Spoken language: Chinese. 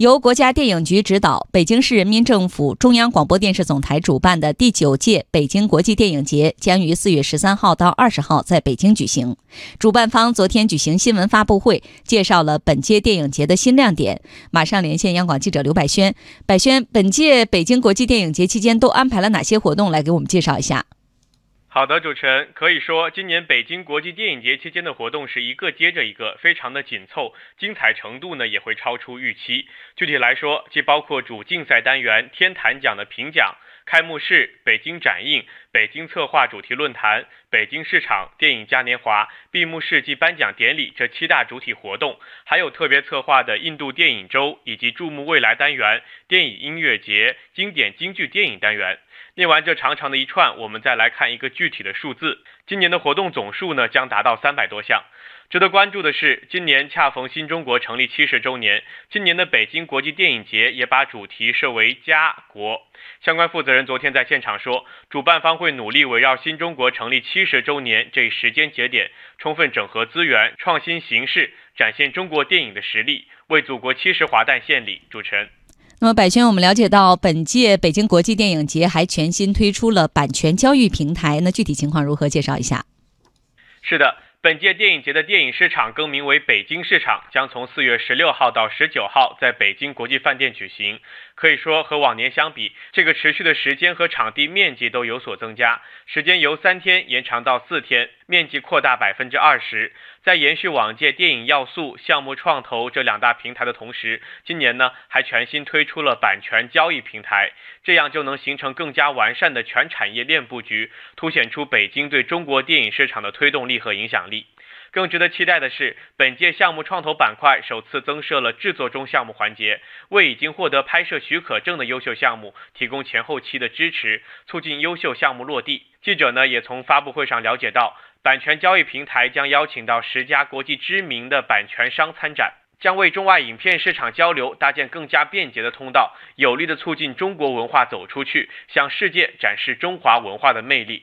由国家电影局指导，北京市人民政府中央广播电视总台主办的第九届北京国际电影节将于四月十三号到二十号在北京举行。主办方昨天举行新闻发布会，介绍了本届电影节的新亮点。马上连线央广记者刘百轩，百轩，本届北京国际电影节期间都安排了哪些活动？来给我们介绍一下。好的，主持人可以说，今年北京国际电影节期间的活动是一个接着一个，非常的紧凑，精彩程度呢也会超出预期。具体来说，既包括主竞赛单元天坛奖的评奖、开幕式、北京展映、北京策划主题论坛、北京市场电影嘉年华、闭幕式暨颁奖典礼这七大主体活动，还有特别策划的印度电影周以及注目未来单元、电影音乐节、经典京剧电影单元。念完这长长的一串，我们再来看一个具体的数字。今年的活动总数呢，将达到三百多项。值得关注的是，今年恰逢新中国成立七十周年，今年的北京国际电影节也把主题设为“家国”。相关负责人昨天在现场说，主办方会努力围绕新中国成立七十周年这一时间节点，充分整合资源，创新形式，展现中国电影的实力，为祖国七十华诞献礼。主持人。那么，百轩，我们了解到，本届北京国际电影节还全新推出了版权交易平台，那具体情况如何？介绍一下。是的。本届电影节的电影市场更名为北京市场，将从四月十六号到十九号在北京国际饭店举行。可以说和往年相比，这个持续的时间和场地面积都有所增加，时间由三天延长到四天，面积扩大百分之二十。在延续往届电影要素、项目创投这两大平台的同时，今年呢还全新推出了版权交易平台，这样就能形成更加完善的全产业链布局，凸显出北京对中国电影市场的推动力和影响力。更值得期待的是，本届项目创投板块首次增设了制作中项目环节，为已经获得拍摄许可证的优秀项目提供前后期的支持，促进优秀项目落地。记者呢也从发布会上了解到。版权交易平台将邀请到十家国际知名的版权商参展，将为中外影片市场交流搭建更加便捷的通道，有力的促进中国文化走出去，向世界展示中华文化的魅力。